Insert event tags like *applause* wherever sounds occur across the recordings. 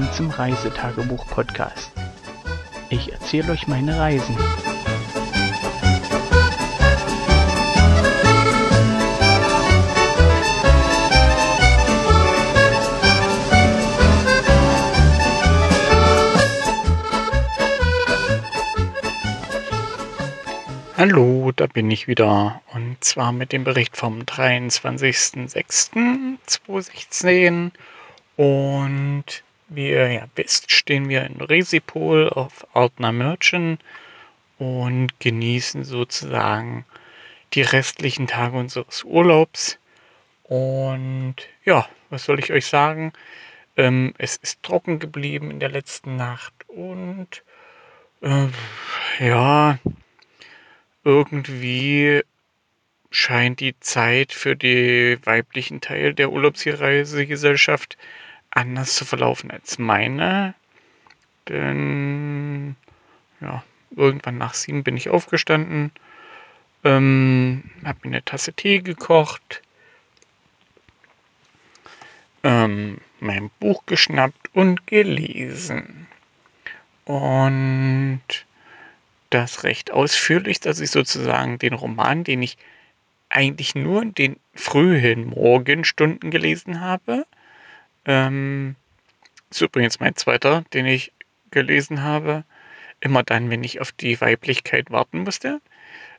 Willkommen zum Reisetagebuch-Podcast. Ich erzähle euch meine Reisen. Hallo, da bin ich wieder. Und zwar mit dem Bericht vom 23.06.2016. Und wie ihr ja wisst, stehen wir in Resipol auf Ortner Merchant und genießen sozusagen die restlichen Tage unseres Urlaubs. Und ja, was soll ich euch sagen? Ähm, es ist trocken geblieben in der letzten Nacht und äh, ja, irgendwie scheint die Zeit für die weiblichen Teil der Urlaubsreisegesellschaft anders zu verlaufen als meine. Denn ja, irgendwann nach sieben bin ich aufgestanden, ähm, habe mir eine Tasse Tee gekocht, ähm, mein Buch geschnappt und gelesen. Und das recht ausführlich, dass ich sozusagen den Roman, den ich eigentlich nur in den frühen Morgenstunden gelesen habe, ähm, ist übrigens mein zweiter, den ich gelesen habe, immer dann, wenn ich auf die Weiblichkeit warten musste.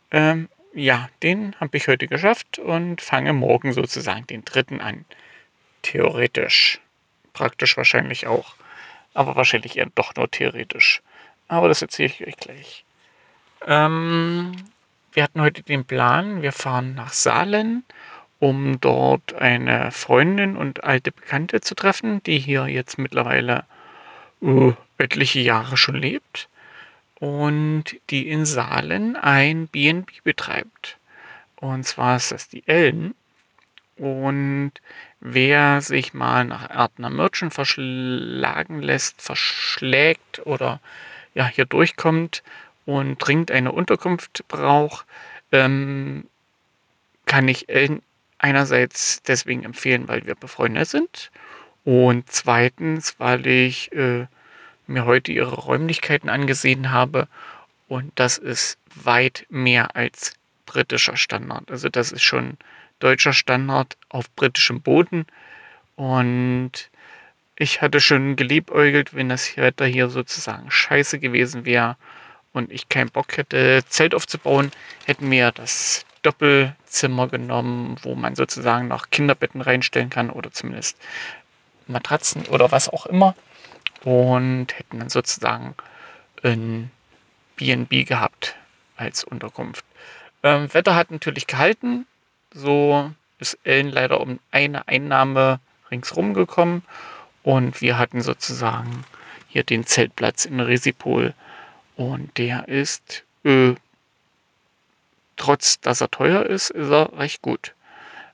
Ähm, ja, den habe ich heute geschafft und fange morgen sozusagen den dritten an. Theoretisch. Praktisch wahrscheinlich auch. Aber wahrscheinlich eher doch nur theoretisch. Aber das erzähle ich euch gleich. Ähm, wir hatten heute den Plan, wir fahren nach Saalen, um dort eine Freundin und alte Bekannte zu treffen, die hier jetzt mittlerweile uh, etliche Jahre schon lebt und die in Saalen ein B&B betreibt. Und zwar ist das die Ellen. Und wer sich mal nach Erdner Merchant verschlagen lässt, verschlägt oder ja hier durchkommt und dringend eine Unterkunft braucht, ähm, kann ich einerseits deswegen empfehlen, weil wir befreundet sind und zweitens, weil ich äh, mir heute ihre Räumlichkeiten angesehen habe und das ist weit mehr als britischer Standard. Also das ist schon deutscher Standard auf britischem Boden und ich hatte schon geliebäugelt, wenn das Wetter hier sozusagen scheiße gewesen wäre und ich keinen Bock hätte, Zelt aufzubauen, hätten wir das Doppelzimmer genommen, wo man sozusagen noch Kinderbetten reinstellen kann oder zumindest Matratzen oder was auch immer. Und hätten dann sozusagen ein BNB gehabt als Unterkunft. Ähm, Wetter hat natürlich gehalten. So ist Ellen leider um eine Einnahme ringsrum gekommen. Und wir hatten sozusagen hier den Zeltplatz in Resipol und der ist, äh, trotz dass er teuer ist, ist er recht gut.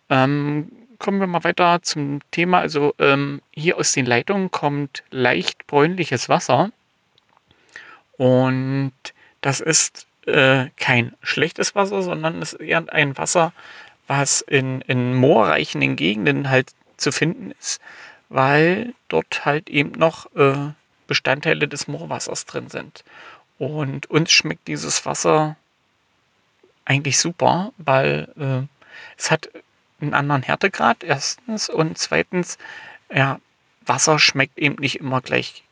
Ähm, kommen wir mal weiter zum Thema. Also ähm, hier aus den Leitungen kommt leicht bräunliches Wasser. Und das ist äh, kein schlechtes Wasser, sondern es ist eher ein Wasser, was in, in moorreichen Gegenden halt zu finden ist, weil dort halt eben noch äh, Bestandteile des Moorwassers drin sind. Und uns schmeckt dieses Wasser eigentlich super, weil äh, es hat einen anderen Härtegrad, erstens. Und zweitens, ja, Wasser schmeckt eben nicht immer gleich.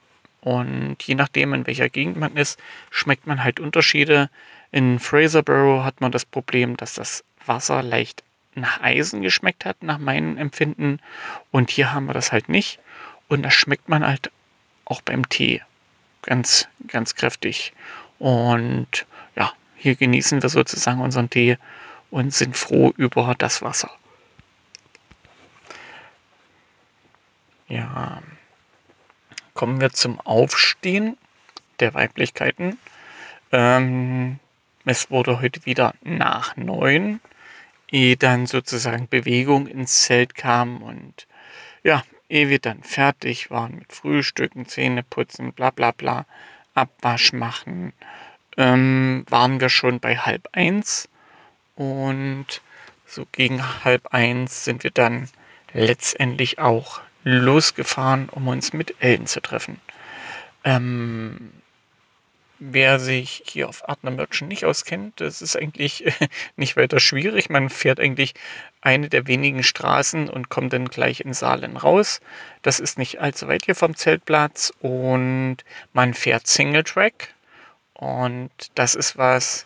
Und je nachdem, in welcher Gegend man ist, schmeckt man halt Unterschiede. In Fraserborough hat man das Problem, dass das Wasser leicht nach Eisen geschmeckt hat, nach meinem Empfinden. Und hier haben wir das halt nicht. Und das schmeckt man halt auch beim Tee ganz, ganz kräftig. Und hier genießen wir sozusagen unseren Tee und sind froh über das Wasser. Ja, kommen wir zum Aufstehen der Weiblichkeiten. Ähm, es wurde heute wieder nach neun, ehe dann sozusagen Bewegung ins Zelt kam und ja, ehe wir dann fertig waren mit Frühstücken, Zähne putzen, bla bla bla, Abwasch machen, ähm, waren wir schon bei halb eins. Und so gegen halb eins sind wir dann letztendlich auch losgefahren, um uns mit Ellen zu treffen. Ähm, wer sich hier auf Artner Merchant nicht auskennt, das ist eigentlich *laughs* nicht weiter schwierig. Man fährt eigentlich eine der wenigen Straßen und kommt dann gleich in Saalen raus. Das ist nicht allzu weit hier vom Zeltplatz und man fährt Single Track und das ist was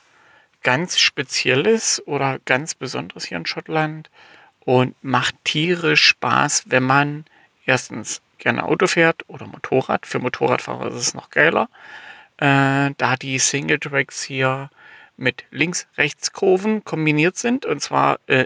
ganz Spezielles oder ganz Besonderes hier in Schottland und macht tierisch Spaß, wenn man erstens gerne Auto fährt oder Motorrad. Für Motorradfahrer ist es noch geiler, äh, da die Single Tracks hier mit Links-Rechts-Kurven kombiniert sind und zwar äh,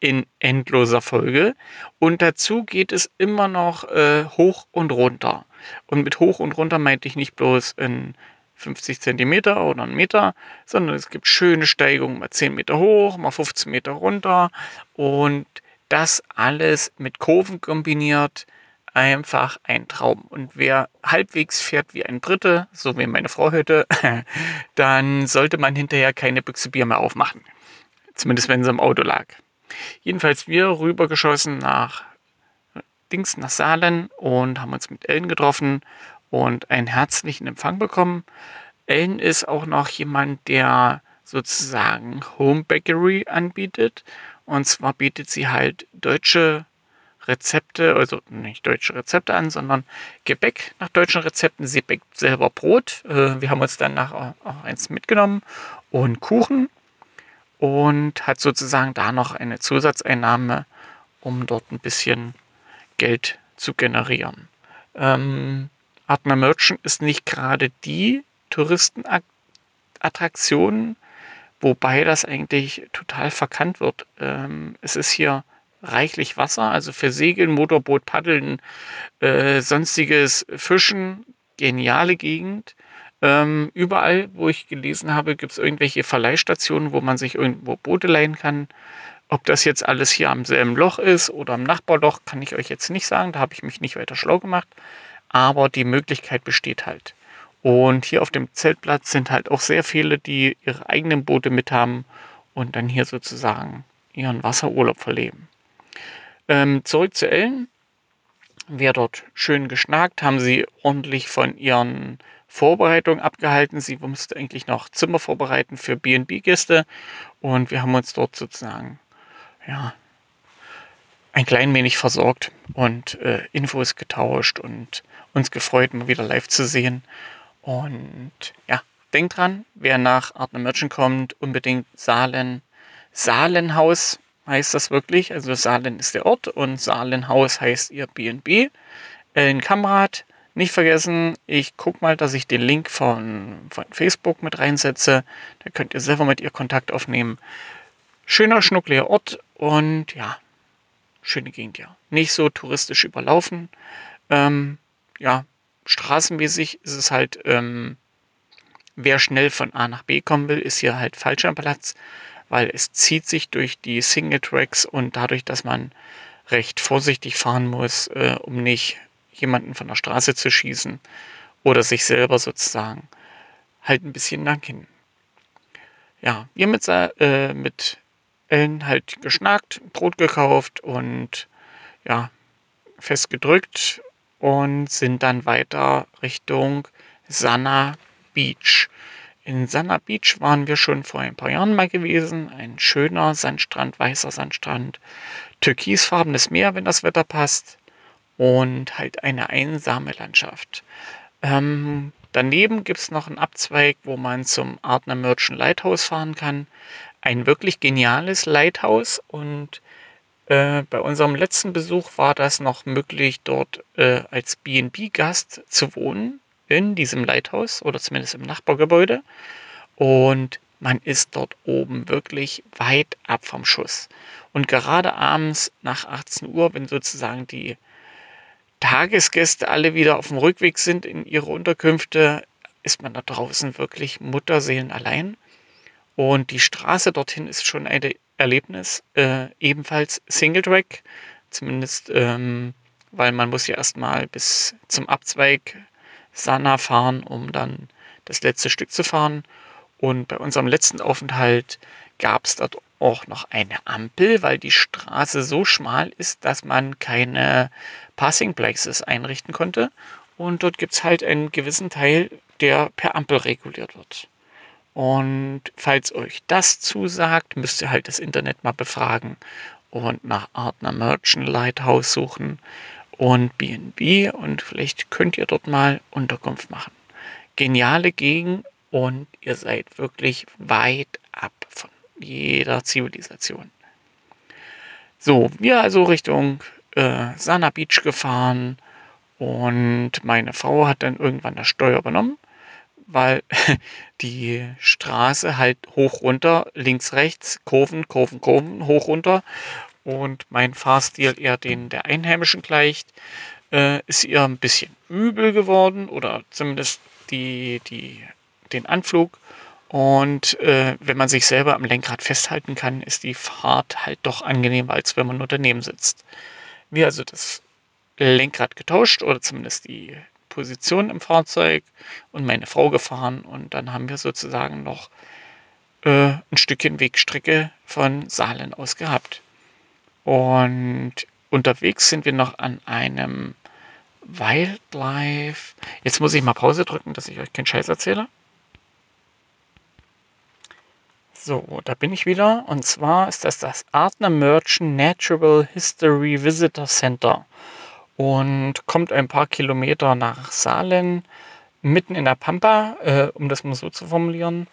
in endloser Folge. Und dazu geht es immer noch äh, hoch und runter. Und mit hoch und runter meinte ich nicht bloß ein 50 Zentimeter oder einen Meter, sondern es gibt schöne Steigungen, mal 10 Meter hoch, mal 15 Meter runter und das alles mit Kurven kombiniert, einfach ein Traum. Und wer halbwegs fährt wie ein Dritte, so wie meine Frau heute, *laughs* dann sollte man hinterher keine Büchse Bier mehr aufmachen. Zumindest wenn sie im Auto lag. Jedenfalls wir rübergeschossen nach Dings, nach Saalen und haben uns mit Ellen getroffen und einen herzlichen Empfang bekommen. Ellen ist auch noch jemand, der sozusagen Home Bakery anbietet. Und zwar bietet sie halt deutsche Rezepte, also nicht deutsche Rezepte an, sondern Gebäck nach deutschen Rezepten. Sie backt selber Brot. Äh, wir haben uns dann nachher auch eins mitgenommen und Kuchen und hat sozusagen da noch eine Zusatzeinnahme, um dort ein bisschen Geld zu generieren. Ähm, Artner Merchant ist nicht gerade die Touristenattraktion, wobei das eigentlich total verkannt wird. Ähm, es ist hier reichlich Wasser, also für Segeln, Motorboot, Paddeln, äh, sonstiges Fischen, geniale Gegend. Ähm, überall, wo ich gelesen habe, gibt es irgendwelche Verleihstationen, wo man sich irgendwo Boote leihen kann. Ob das jetzt alles hier am selben Loch ist oder am Nachbarloch, kann ich euch jetzt nicht sagen. Da habe ich mich nicht weiter schlau gemacht aber die Möglichkeit besteht halt. Und hier auf dem Zeltplatz sind halt auch sehr viele, die ihre eigenen Boote mit haben und dann hier sozusagen ihren Wasserurlaub verleben. Ähm, zurück zu Ellen. Wir dort schön geschnackt, haben sie ordentlich von ihren Vorbereitungen abgehalten. Sie musste eigentlich noch Zimmer vorbereiten für B&B-Gäste und wir haben uns dort sozusagen ja, ein klein wenig versorgt und äh, Infos getauscht und uns gefreut, mal wieder live zu sehen. Und ja, denkt dran, wer nach Artner Merchant kommt, unbedingt Saalen. Saalenhaus heißt das wirklich. Also Saalen ist der Ort und Saalenhaus heißt ihr BB. Ellen Kamrat, nicht vergessen, ich gucke mal, dass ich den Link von, von Facebook mit reinsetze. Da könnt ihr selber mit ihr Kontakt aufnehmen. Schöner, schnuckliger Ort und ja, schöne Gegend, ja. Nicht so touristisch überlaufen. Ähm, ja, straßenmäßig ist es halt, ähm, wer schnell von A nach B kommen will, ist hier halt falsch am Platz, weil es zieht sich durch die Single Tracks und dadurch, dass man recht vorsichtig fahren muss, äh, um nicht jemanden von der Straße zu schießen oder sich selber sozusagen, halt ein bisschen lang hin. Ja, wir mit, äh, mit Ellen halt geschnackt, Brot gekauft und ja, festgedrückt und sind dann weiter Richtung Sanna Beach. In Sanna Beach waren wir schon vor ein paar Jahren mal gewesen. Ein schöner Sandstrand, weißer Sandstrand, türkisfarbenes Meer, wenn das Wetter passt und halt eine einsame Landschaft. Ähm, daneben gibt es noch einen Abzweig, wo man zum Artner Merchant Lighthouse fahren kann ein wirklich geniales Lighthouse und äh, bei unserem letzten Besuch war das noch möglich, dort äh, als BB-Gast zu wohnen in diesem Lighthouse oder zumindest im Nachbargebäude. Und man ist dort oben wirklich weit ab vom Schuss. Und gerade abends nach 18 Uhr, wenn sozusagen die Tagesgäste alle wieder auf dem Rückweg sind in ihre Unterkünfte, ist man da draußen wirklich Mutterseelen allein. Und die Straße dorthin ist schon ein Erlebnis, äh, ebenfalls Single Track, zumindest ähm, weil man muss ja erstmal bis zum Abzweig Sana fahren, um dann das letzte Stück zu fahren. Und bei unserem letzten Aufenthalt gab es dort auch noch eine Ampel, weil die Straße so schmal ist, dass man keine Passing Places einrichten konnte. Und dort gibt es halt einen gewissen Teil, der per Ampel reguliert wird. Und falls euch das zusagt, müsst ihr halt das Internet mal befragen und nach Artner Merchant Lighthouse suchen und BNB und vielleicht könnt ihr dort mal Unterkunft machen. Geniale Gegend und ihr seid wirklich weit ab von jeder Zivilisation. So, wir also Richtung äh, Sana Beach gefahren und meine Frau hat dann irgendwann das Steuer übernommen, weil *laughs* die Straße halt hoch runter, links, rechts, Kurven, Kurven, Kurven, hoch runter und mein Fahrstil eher den der Einheimischen gleicht, äh, ist ihr ein bisschen übel geworden oder zumindest die, die, den Anflug. Und äh, wenn man sich selber am Lenkrad festhalten kann, ist die Fahrt halt doch angenehmer, als wenn man nur daneben sitzt. Wir also das Lenkrad getauscht oder zumindest die Position im Fahrzeug und meine Frau gefahren und dann haben wir sozusagen noch äh, ein Stückchen Wegstrecke von Saalen aus gehabt. Und unterwegs sind wir noch an einem Wildlife. Jetzt muss ich mal Pause drücken, dass ich euch keinen Scheiß erzähle. So, da bin ich wieder. Und zwar ist das das Artner Merchant Natural History Visitor Center. Und kommt ein paar Kilometer nach Saalen, mitten in der Pampa, äh, um das mal so zu formulieren.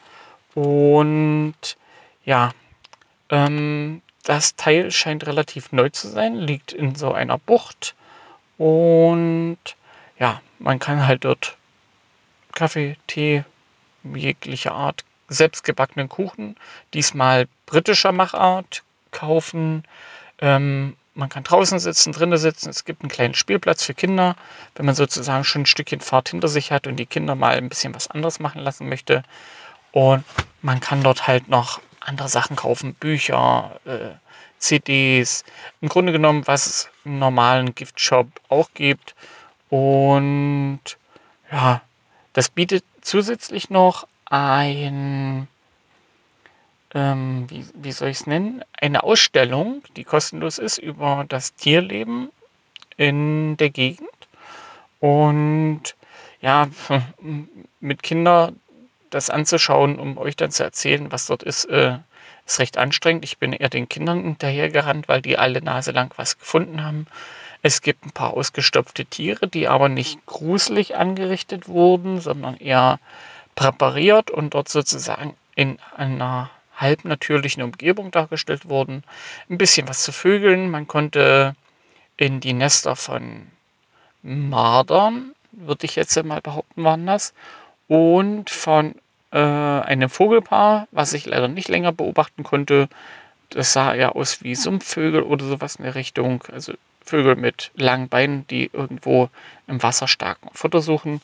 Und ja, ähm, das Teil scheint relativ neu zu sein, liegt in so einer Bucht und ja, man kann halt dort Kaffee, Tee, jegliche Art selbstgebackenen Kuchen, diesmal britischer Machart, kaufen. Ähm, man kann draußen sitzen, drinnen sitzen. Es gibt einen kleinen Spielplatz für Kinder, wenn man sozusagen schon ein Stückchen Fahrt hinter sich hat und die Kinder mal ein bisschen was anderes machen lassen möchte. Und man kann dort halt noch andere Sachen kaufen, Bücher, äh, CDs, im Grunde genommen, was es im normalen Giftshop auch gibt. Und ja, das bietet zusätzlich noch ein, ähm, wie, wie soll ich es nennen, eine Ausstellung, die kostenlos ist über das Tierleben in der Gegend. Und ja, *laughs* mit Kindern das anzuschauen, um euch dann zu erzählen, was dort ist, äh, ist recht anstrengend. Ich bin eher den Kindern hinterhergerannt, weil die alle Nase lang was gefunden haben. Es gibt ein paar ausgestopfte Tiere, die aber nicht gruselig angerichtet wurden, sondern eher präpariert und dort sozusagen in einer halbnatürlichen Umgebung dargestellt wurden. Ein bisschen was zu Vögeln. Man konnte in die Nester von Mardern, würde ich jetzt mal behaupten, waren das, und von äh, einem Vogelpaar, was ich leider nicht länger beobachten konnte. Das sah eher aus wie Sumpfvögel oder sowas in der Richtung. Also Vögel mit langen Beinen, die irgendwo im Wasser starken Futter suchen.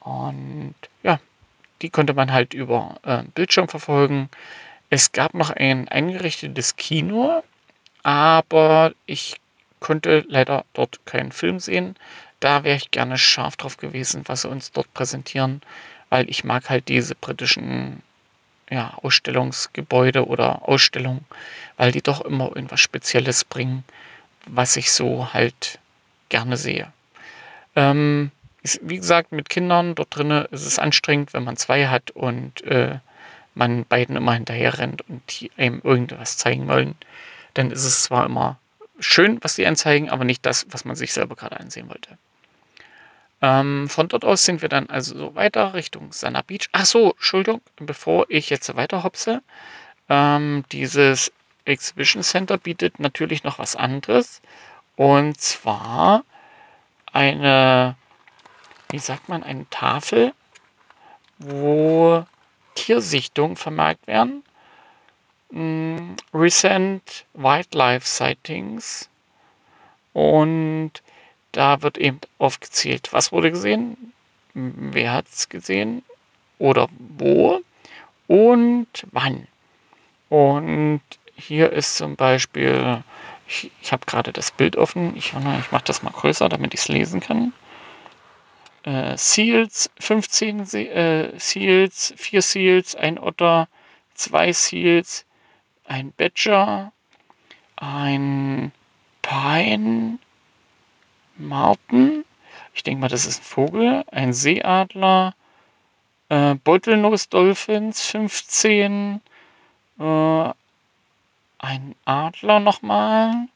Und ja, die konnte man halt über äh, Bildschirm verfolgen. Es gab noch ein eingerichtetes Kino, aber ich konnte leider dort keinen Film sehen. Da wäre ich gerne scharf drauf gewesen, was sie uns dort präsentieren weil ich mag halt diese britischen ja, Ausstellungsgebäude oder Ausstellungen, weil die doch immer irgendwas Spezielles bringen, was ich so halt gerne sehe. Ähm, ist, wie gesagt, mit Kindern dort drinnen ist es anstrengend, wenn man zwei hat und äh, man beiden immer hinterher rennt und die einem irgendwas zeigen wollen. Dann ist es zwar immer schön, was die anzeigen, aber nicht das, was man sich selber gerade ansehen wollte. Ähm, von dort aus sind wir dann also so weiter Richtung Sana Beach. Ach so, Entschuldigung, bevor ich jetzt weiter hopse. Ähm, dieses Exhibition Center bietet natürlich noch was anderes. Und zwar eine, wie sagt man, eine Tafel, wo Tiersichtungen vermerkt werden. Mm, recent Wildlife Sightings. Und da wird eben aufgezählt, was wurde gesehen, wer hat es gesehen oder wo und wann. Und hier ist zum Beispiel, ich, ich habe gerade das Bild offen, ich, ich mache das mal größer, damit ich es lesen kann. Äh, Seals, 15 Se äh, Seals, 4 Seals, ein Otter, 2 Seals, ein Badger, ein Pine Marten, ich denke mal, das ist ein Vogel, ein Seeadler, äh, Bottlenose Dolphins 15, äh, ein Adler nochmal,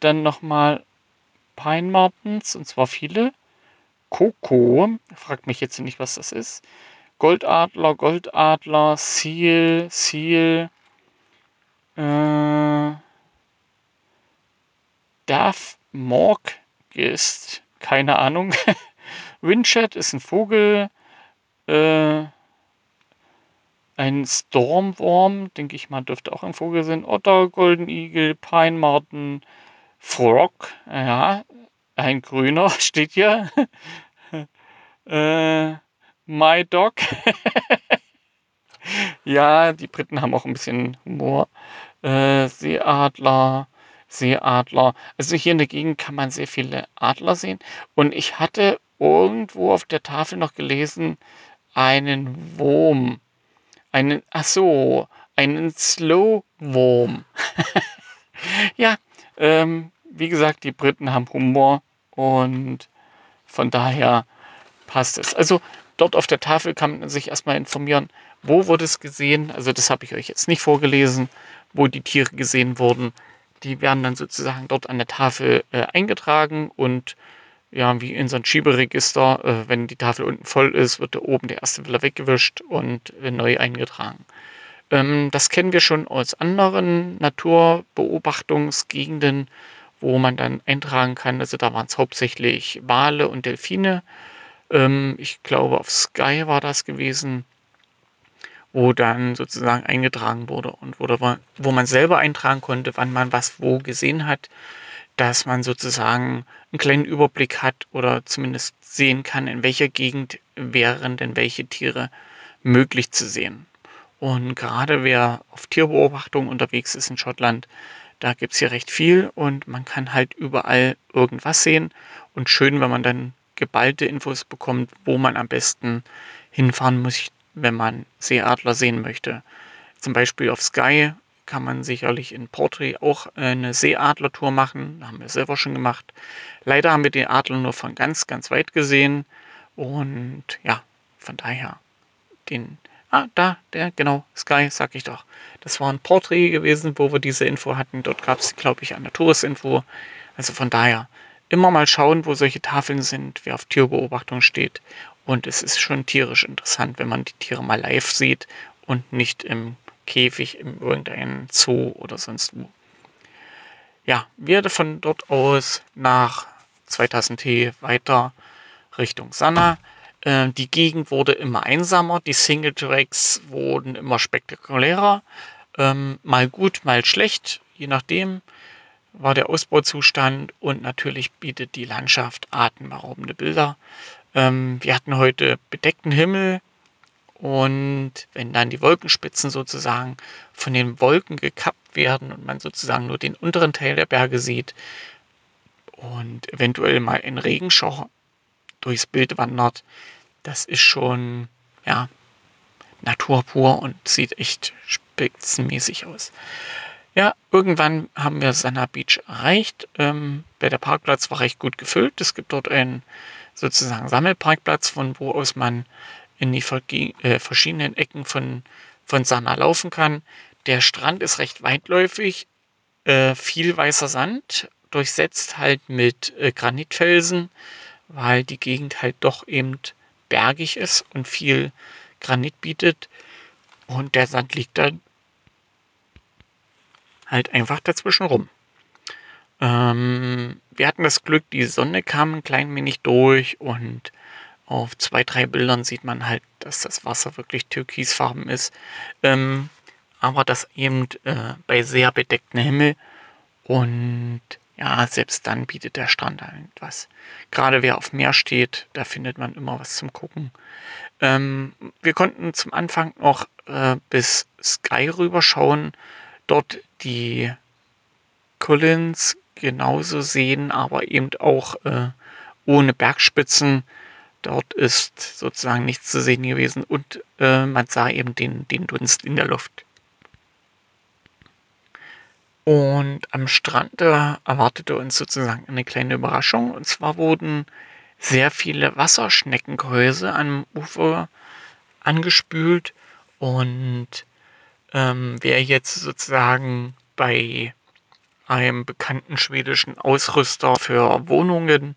dann nochmal Pine Martens, und zwar viele. Coco, fragt mich jetzt nicht, was das ist. Goldadler, Goldadler, Seal, Seal, äh, Darth Morg ist, keine Ahnung. *laughs* Windchat ist ein Vogel, äh, ein Stormworm, denke ich mal, dürfte auch ein Vogel sein. Otter, Golden Eagle, Pine Marten, Frog, ja, ein grüner *laughs* steht hier. *laughs* äh, My Dog. *laughs* ja, die Briten haben auch ein bisschen Humor. Äh, Seeadler, Seeadler. Also hier in der Gegend kann man sehr viele Adler sehen. Und ich hatte irgendwo auf der Tafel noch gelesen, einen Wurm. Einen, ach so, einen Slow Wurm. ja, ähm, wie gesagt, die Briten haben Humor und von daher passt es. Also dort auf der Tafel kann man sich erstmal informieren, wo wurde es gesehen. Also das habe ich euch jetzt nicht vorgelesen, wo die Tiere gesehen wurden. Die werden dann sozusagen dort an der Tafel äh, eingetragen und ja, wie in so ein Schieberegister, äh, wenn die Tafel unten voll ist, wird da oben der erste wieder weggewischt und äh, neu eingetragen. Ähm, das kennen wir schon aus anderen Naturbeobachtungsgegenden, wo man dann eintragen kann. Also da waren es hauptsächlich Wale und Delfine. Ähm, ich glaube, auf Sky war das gewesen wo dann sozusagen eingetragen wurde und wo, wo man selber eintragen konnte, wann man was wo gesehen hat, dass man sozusagen einen kleinen Überblick hat oder zumindest sehen kann, in welcher Gegend wären denn welche Tiere möglich zu sehen. Und gerade wer auf Tierbeobachtung unterwegs ist in Schottland, da gibt es hier recht viel und man kann halt überall irgendwas sehen. Und schön, wenn man dann geballte Infos bekommt, wo man am besten hinfahren muss, wenn man Seeadler sehen möchte. Zum Beispiel auf Sky kann man sicherlich in Portree auch eine Seeadlertour machen. Haben wir selber schon gemacht. Leider haben wir den Adler nur von ganz, ganz weit gesehen. Und ja, von daher den. Ah, da, der, genau, Sky, sag ich doch. Das war ein Porträt gewesen, wo wir diese Info hatten. Dort gab es, glaube ich, eine Tourisinfo. Also von daher immer mal schauen, wo solche Tafeln sind, wer auf Tierbeobachtung steht. Und es ist schon tierisch interessant, wenn man die Tiere mal live sieht und nicht im Käfig in irgendeinem Zoo oder sonst wo. Ja, werde von dort aus nach 2000 T weiter Richtung Sanna. Äh, die Gegend wurde immer einsamer, die Single Tracks wurden immer spektakulärer. Ähm, mal gut, mal schlecht, je nachdem war der Ausbauzustand und natürlich bietet die Landschaft atemberaubende Bilder. Ähm, wir hatten heute bedeckten Himmel und wenn dann die Wolkenspitzen sozusagen von den Wolken gekappt werden und man sozusagen nur den unteren Teil der Berge sieht und eventuell mal ein Regenschauer durchs Bild wandert, das ist schon, ja, Natur pur und sieht echt spitzenmäßig aus. Ja, irgendwann haben wir Sanna Beach erreicht. Ähm, der Parkplatz war recht gut gefüllt. Es gibt dort einen sozusagen Sammelparkplatz, von wo aus man in die äh, verschiedenen Ecken von, von Sanna laufen kann. Der Strand ist recht weitläufig, äh, viel weißer Sand, durchsetzt halt mit äh, Granitfelsen, weil die Gegend halt doch eben bergig ist und viel Granit bietet. Und der Sand liegt dann halt einfach dazwischen rum. Ähm, wir hatten das Glück, die Sonne kam ein klein wenig durch und auf zwei, drei Bildern sieht man halt, dass das Wasser wirklich türkisfarben ist. Ähm, aber das eben äh, bei sehr bedecktem Himmel und ja, selbst dann bietet der Strand halt was. Gerade wer auf Meer steht, da findet man immer was zum Gucken. Ähm, wir konnten zum Anfang noch äh, bis Sky rüberschauen, dort die Collins genauso sehen, aber eben auch äh, ohne Bergspitzen. Dort ist sozusagen nichts zu sehen gewesen und äh, man sah eben den, den Dunst in der Luft. Und am Strand erwartete uns sozusagen eine kleine Überraschung. Und zwar wurden sehr viele Wasserschneckengehäuse am Ufer angespült. Und ähm, wer jetzt sozusagen bei einem bekannten schwedischen Ausrüster für Wohnungen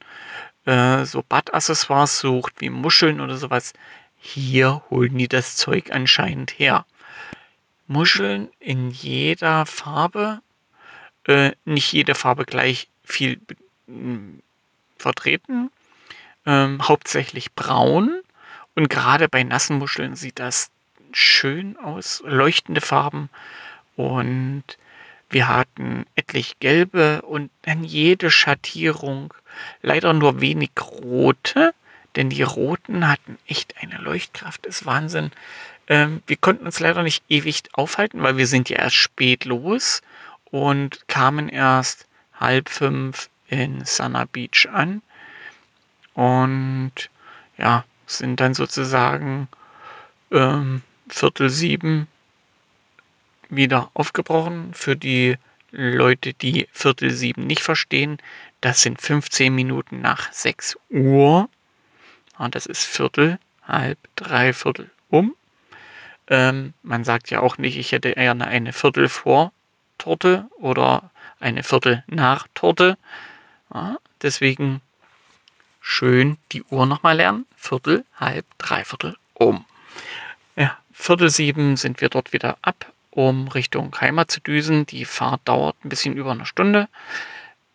äh, so Badaccessoires sucht, wie Muscheln oder sowas, hier holen die das Zeug anscheinend her. Muscheln in jeder Farbe, äh, nicht jede Farbe gleich viel äh, vertreten, ähm, hauptsächlich braun. Und gerade bei nassen Muscheln sieht das schön aus, leuchtende Farben. Und wir hatten etlich gelbe und dann jede Schattierung, leider nur wenig rote, denn die roten hatten echt eine Leuchtkraft, das ist Wahnsinn. Ähm, wir konnten uns leider nicht ewig aufhalten, weil wir sind ja erst spät los und kamen erst halb fünf in Sana Beach an und ja, sind dann sozusagen ähm, Viertel sieben wieder aufgebrochen. Für die Leute, die Viertel sieben nicht verstehen, das sind 15 Minuten nach 6 Uhr. Und das ist Viertel, halb, drei Viertel um. Ähm, man sagt ja auch nicht, ich hätte gerne eine Viertel vor Torte oder eine Viertel nach Torte. Ja, deswegen schön die Uhr nochmal lernen. Viertel, halb, dreiviertel um. Ja, Viertel sieben sind wir dort wieder ab, um Richtung Heimat zu düsen. Die Fahrt dauert ein bisschen über eine Stunde.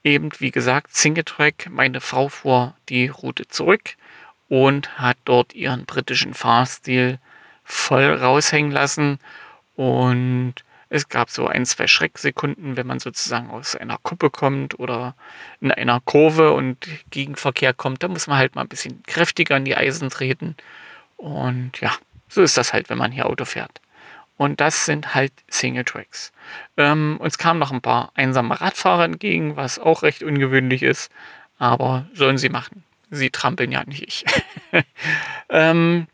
Eben, wie gesagt, Single-Track. Meine Frau fuhr die Route zurück und hat dort ihren britischen Fahrstil voll raushängen lassen. Und es gab so ein, zwei Schrecksekunden, wenn man sozusagen aus einer Kuppe kommt oder in einer Kurve und Gegenverkehr kommt. Da muss man halt mal ein bisschen kräftiger in die Eisen treten. Und ja, so ist das halt, wenn man hier Auto fährt. Und das sind halt Single Tracks. Ähm, uns kamen noch ein paar einsame Radfahrer entgegen, was auch recht ungewöhnlich ist. Aber sollen sie machen. Sie trampeln ja nicht ich. *laughs* ähm,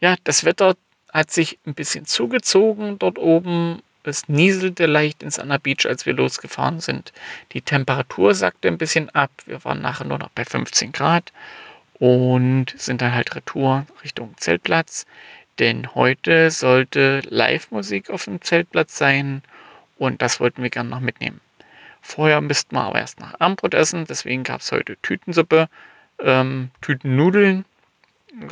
ja, das Wetter hat sich ein bisschen zugezogen dort oben. Es nieselte leicht ins Anna Beach, als wir losgefahren sind. Die Temperatur sackte ein bisschen ab. Wir waren nachher nur noch bei 15 Grad und sind dann halt retour Richtung Zeltplatz. Denn heute sollte Live-Musik auf dem Zeltplatz sein und das wollten wir gerne noch mitnehmen. Vorher müssten wir aber erst nach Abendbrot essen, deswegen gab es heute Tütensuppe, ähm, Tütennudeln,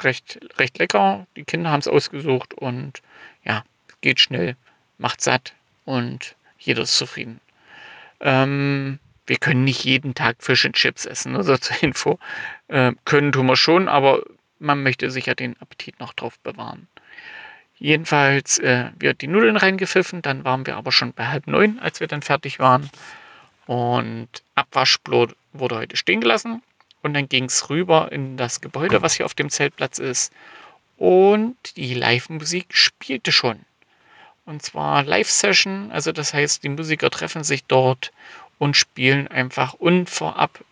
recht, recht lecker. Die Kinder haben es ausgesucht und ja, geht schnell, macht satt und jeder ist zufrieden. Ähm, wir können nicht jeden Tag Fisch und Chips essen, nur so *laughs* zur Info. Äh, können tun wir schon, aber man möchte sicher den Appetit noch drauf bewahren. Jedenfalls, äh, wird die Nudeln reingepfiffen, dann waren wir aber schon bei halb neun, als wir dann fertig waren. Und Abwaschbrot wurde heute stehen gelassen. Und dann ging es rüber in das Gebäude, was hier auf dem Zeltplatz ist. Und die Live-Musik spielte schon. Und zwar Live-Session, also das heißt, die Musiker treffen sich dort und spielen einfach unvorab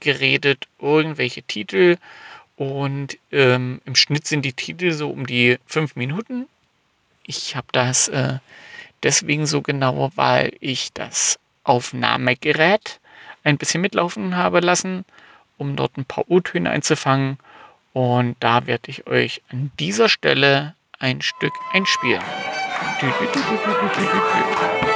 geredet irgendwelche Titel und ähm, im Schnitt sind die Titel so um die fünf Minuten. Ich habe das äh, deswegen so genau, weil ich das Aufnahmegerät ein bisschen mitlaufen habe lassen, um dort ein paar O-Töne einzufangen. Und da werde ich euch an dieser Stelle ein Stück einspielen. Thank you.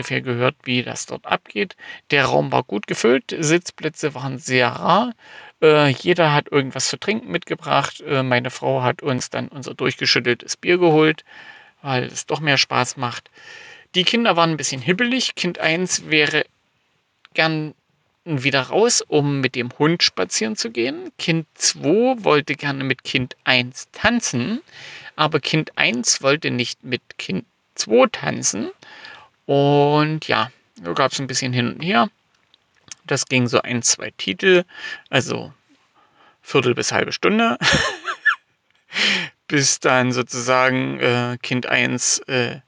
Ungefähr gehört, wie das dort abgeht. Der Raum war gut gefüllt, Sitzplätze waren sehr rar. Äh, jeder hat irgendwas zu trinken mitgebracht. Äh, meine Frau hat uns dann unser durchgeschütteltes Bier geholt, weil es doch mehr Spaß macht. Die Kinder waren ein bisschen hibbelig. Kind 1 wäre gern wieder raus, um mit dem Hund spazieren zu gehen. Kind 2 wollte gerne mit Kind 1 tanzen, aber Kind 1 wollte nicht mit Kind 2 tanzen. Und ja, da gab es ein bisschen hin und her. Das ging so ein, zwei Titel, also Viertel bis halbe Stunde. *laughs* bis dann sozusagen äh, Kind 1 äh,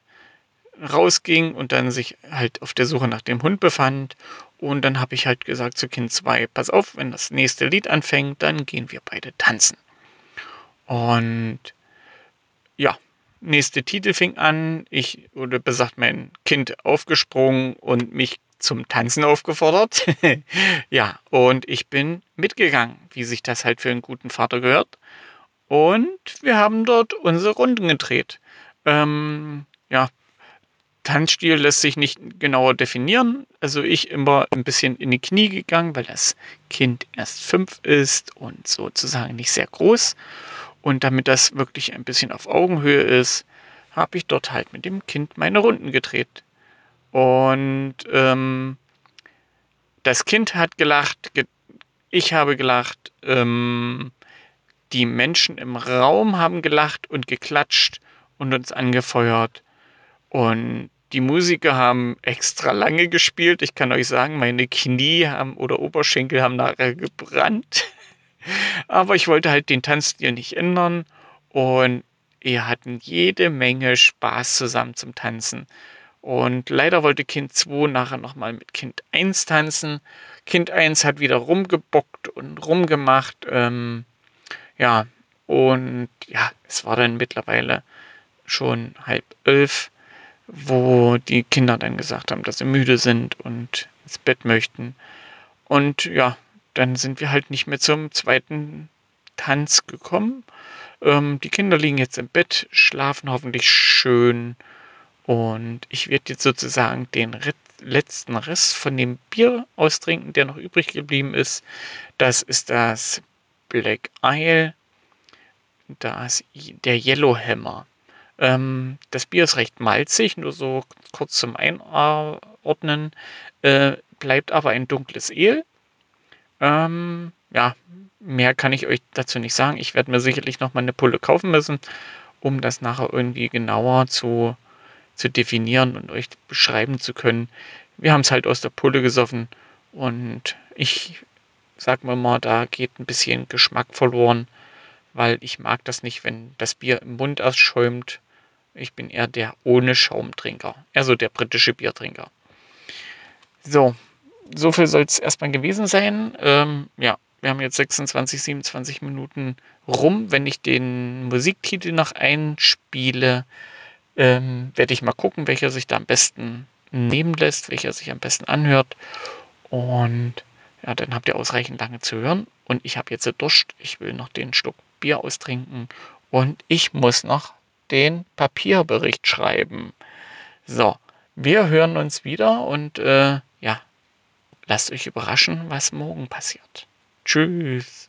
rausging und dann sich halt auf der Suche nach dem Hund befand. Und dann habe ich halt gesagt zu Kind 2, pass auf, wenn das nächste Lied anfängt, dann gehen wir beide tanzen. Und nächste Titel fing an. Ich wurde besagt, mein Kind aufgesprungen und mich zum Tanzen aufgefordert. *laughs* ja, und ich bin mitgegangen, wie sich das halt für einen guten Vater gehört. Und wir haben dort unsere Runden gedreht. Ähm, ja, Tanzstil lässt sich nicht genauer definieren. Also ich immer ein bisschen in die Knie gegangen, weil das Kind erst fünf ist und sozusagen nicht sehr groß. Und damit das wirklich ein bisschen auf Augenhöhe ist, habe ich dort halt mit dem Kind meine Runden gedreht. Und ähm, das Kind hat gelacht, ge ich habe gelacht, ähm, die Menschen im Raum haben gelacht und geklatscht und uns angefeuert. Und die Musiker haben extra lange gespielt. Ich kann euch sagen, meine Knie haben oder Oberschenkel haben nachher gebrannt. *laughs* Aber ich wollte halt den Tanzstil nicht ändern. Und wir hatten jede Menge Spaß zusammen zum Tanzen. Und leider wollte Kind 2 nachher nochmal mit Kind 1 tanzen. Kind 1 hat wieder rumgebockt und rumgemacht. Ähm, ja, und ja, es war dann mittlerweile schon halb elf wo die Kinder dann gesagt haben, dass sie müde sind und ins Bett möchten. Und ja, dann sind wir halt nicht mehr zum zweiten Tanz gekommen. Ähm, die Kinder liegen jetzt im Bett, schlafen hoffentlich schön. Und ich werde jetzt sozusagen den letzten Rest von dem Bier austrinken, der noch übrig geblieben ist. Das ist das Black Isle. Das, der Yellowhammer. Ähm, das Bier ist recht malzig, nur so kurz zum Einordnen. Äh, bleibt aber ein dunkles Ale. Ähm, ja, mehr kann ich euch dazu nicht sagen. Ich werde mir sicherlich noch mal eine Pulle kaufen müssen, um das nachher irgendwie genauer zu, zu definieren und euch beschreiben zu können. Wir haben es halt aus der Pulle gesoffen und ich sag mal mal, da geht ein bisschen Geschmack verloren, weil ich mag das nicht, wenn das Bier im Mund ausschäumt ich bin eher der ohne Schaumtrinker, also der britische Biertrinker. So, so viel soll es erstmal gewesen sein. Ähm, ja, wir haben jetzt 26, 27 Minuten rum. Wenn ich den Musiktitel noch einspiele, ähm, werde ich mal gucken, welcher sich da am besten nehmen lässt, welcher sich am besten anhört. Und ja, dann habt ihr ausreichend lange zu hören. Und ich habe jetzt Durst. Ich will noch den Schluck Bier austrinken. Und ich muss noch den Papierbericht schreiben. So, wir hören uns wieder und äh, ja, lasst euch überraschen, was morgen passiert. Tschüss.